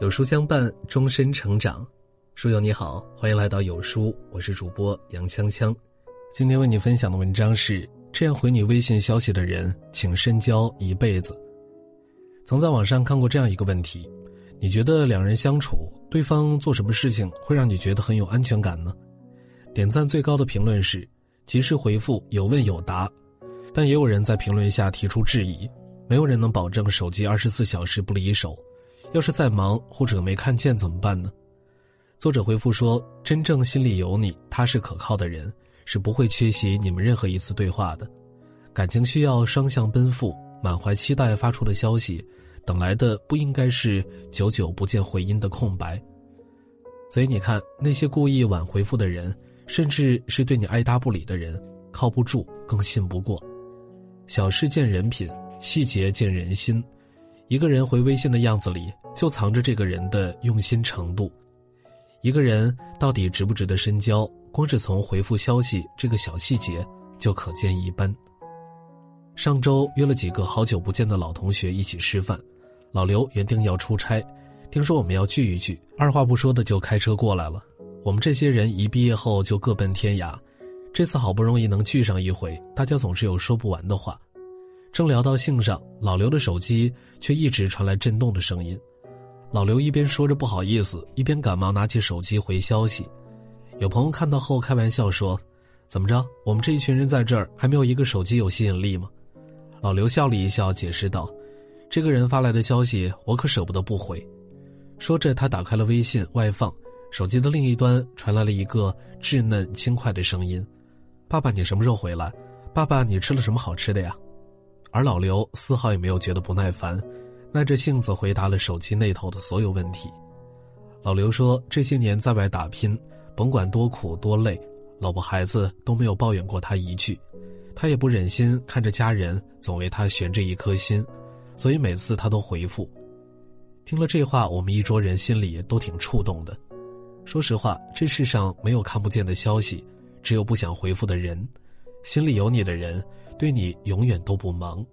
有书相伴，终身成长。书友你好，欢迎来到有书，我是主播杨锵锵。今天为你分享的文章是：这样回你微信消息的人，请深交一辈子。曾在网上看过这样一个问题：你觉得两人相处，对方做什么事情会让你觉得很有安全感呢？点赞最高的评论是：及时回复，有问有答。但也有人在评论下提出质疑：没有人能保证手机二十四小时不离手。要是再忙或者没看见怎么办呢？作者回复说：“真正心里有你、踏实可靠的人，是不会缺席你们任何一次对话的。感情需要双向奔赴，满怀期待发出的消息，等来的不应该是久久不见回音的空白。所以你看，那些故意晚回复的人，甚至是对你爱答不理的人，靠不住，更信不过。小事见人品，细节见人心。”一个人回微信的样子里，就藏着这个人的用心程度。一个人到底值不值得深交，光是从回复消息这个小细节就可见一斑。上周约了几个好久不见的老同学一起吃饭，老刘原定要出差，听说我们要聚一聚，二话不说的就开车过来了。我们这些人一毕业后就各奔天涯，这次好不容易能聚上一回，大家总是有说不完的话。正聊到兴上，老刘的手机却一直传来震动的声音。老刘一边说着不好意思，一边赶忙拿起手机回消息。有朋友看到后开玩笑说：“怎么着，我们这一群人在这儿还没有一个手机有吸引力吗？”老刘笑了一笑，解释道：“这个人发来的消息，我可舍不得不回。”说着，他打开了微信外放，手机的另一端传来了一个稚嫩轻快的声音：“爸爸，你什么时候回来？爸爸，你吃了什么好吃的呀？”而老刘丝毫也没有觉得不耐烦，耐着性子回答了手机那头的所有问题。老刘说：“这些年在外打拼，甭管多苦多累，老婆孩子都没有抱怨过他一句。他也不忍心看着家人总为他悬着一颗心，所以每次他都回复。”听了这话，我们一桌人心里都挺触动的。说实话，这世上没有看不见的消息，只有不想回复的人。心里有你的人，对你永远都不忙，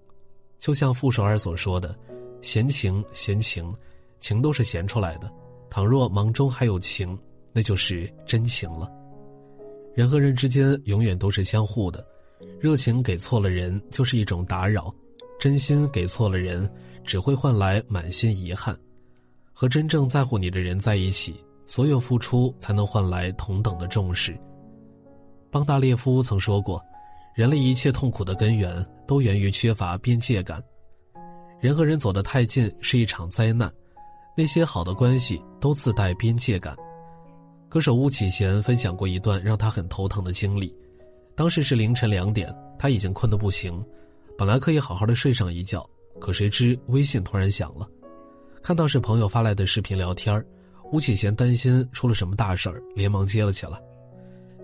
就像傅首尔所说的：“闲情，闲情，情都是闲出来的。倘若忙中还有情，那就是真情了。”人和人之间永远都是相互的，热情给错了人就是一种打扰，真心给错了人只会换来满心遗憾。和真正在乎你的人在一起，所有付出才能换来同等的重视。邦达列夫曾说过。人类一切痛苦的根源都源于缺乏边界感，人和人走得太近是一场灾难。那些好的关系都自带边界感。歌手巫启贤分享过一段让他很头疼的经历，当时是凌晨两点，他已经困得不行，本来可以好好的睡上一觉，可谁知微信突然响了，看到是朋友发来的视频聊天巫启贤担心出了什么大事儿，连忙接了起来，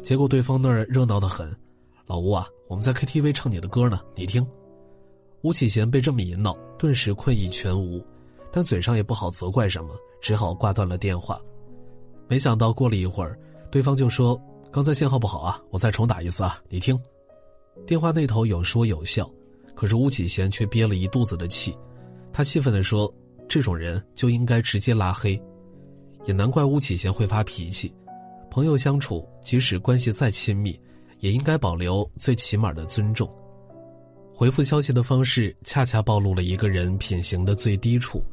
结果对方那儿热闹的很。老吴啊，我们在 KTV 唱你的歌呢，你听。吴启贤被这么一闹，顿时困意全无，但嘴上也不好责怪什么，只好挂断了电话。没想到过了一会儿，对方就说：“刚才信号不好啊，我再重打一次啊，你听。”电话那头有说有笑，可是吴启贤却憋了一肚子的气。他气愤地说：“这种人就应该直接拉黑。”也难怪吴启贤会发脾气。朋友相处，即使关系再亲密。也应该保留最起码的尊重。回复消息的方式，恰恰暴露了一个人品行的最低处。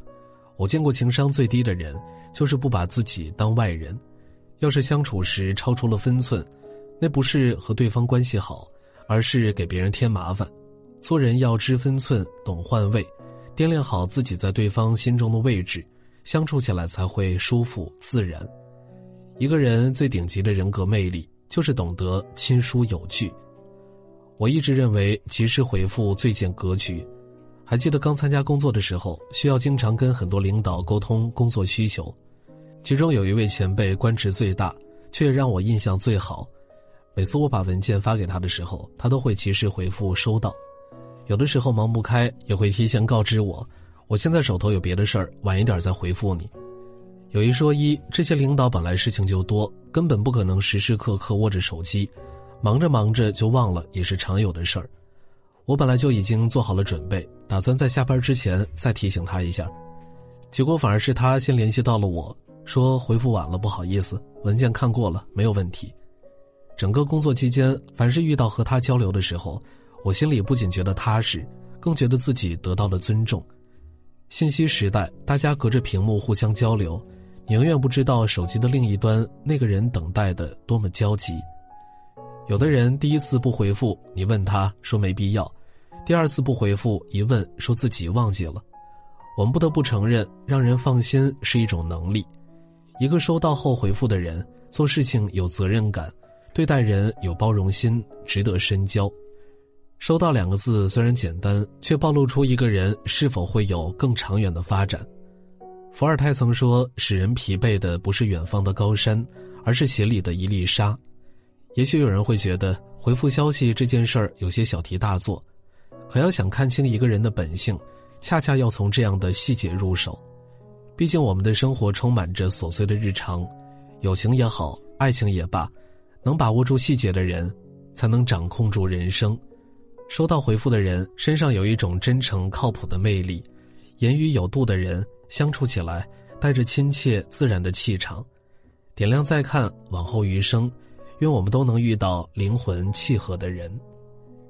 我见过情商最低的人，就是不把自己当外人。要是相处时超出了分寸，那不是和对方关系好，而是给别人添麻烦。做人要知分寸，懂换位，掂量好自己在对方心中的位置，相处起来才会舒服自然。一个人最顶级的人格魅力。就是懂得亲疏有据。我一直认为及时回复最见格局。还记得刚参加工作的时候，需要经常跟很多领导沟通工作需求，其中有一位前辈官职最大，却让我印象最好。每次我把文件发给他的时候，他都会及时回复收到。有的时候忙不开，也会提前告知我，我现在手头有别的事儿，晚一点再回复你。有一说一，这些领导本来事情就多，根本不可能时时刻刻握着手机，忙着忙着就忘了，也是常有的事儿。我本来就已经做好了准备，打算在下班之前再提醒他一下。结果反而是他先联系到了我，说回复晚了，不好意思，文件看过了，没有问题。整个工作期间，凡是遇到和他交流的时候，我心里不仅觉得踏实，更觉得自己得到了尊重。信息时代，大家隔着屏幕互相交流，你永远不知道手机的另一端那个人等待的多么焦急。有的人第一次不回复，你问他说没必要；第二次不回复，一问说自己忘记了。我们不得不承认，让人放心是一种能力。一个收到后回复的人，做事情有责任感。对待人有包容心，值得深交。收到两个字虽然简单，却暴露出一个人是否会有更长远的发展。伏尔泰曾说：“使人疲惫的不是远方的高山，而是鞋里的一粒沙。”也许有人会觉得回复消息这件事儿有些小题大做，可要想看清一个人的本性，恰恰要从这样的细节入手。毕竟我们的生活充满着琐碎的日常，友情也好，爱情也罢。能把握住细节的人，才能掌控住人生。收到回复的人身上有一种真诚靠谱的魅力，言语有度的人相处起来带着亲切自然的气场。点亮再看，往后余生，愿我们都能遇到灵魂契合的人。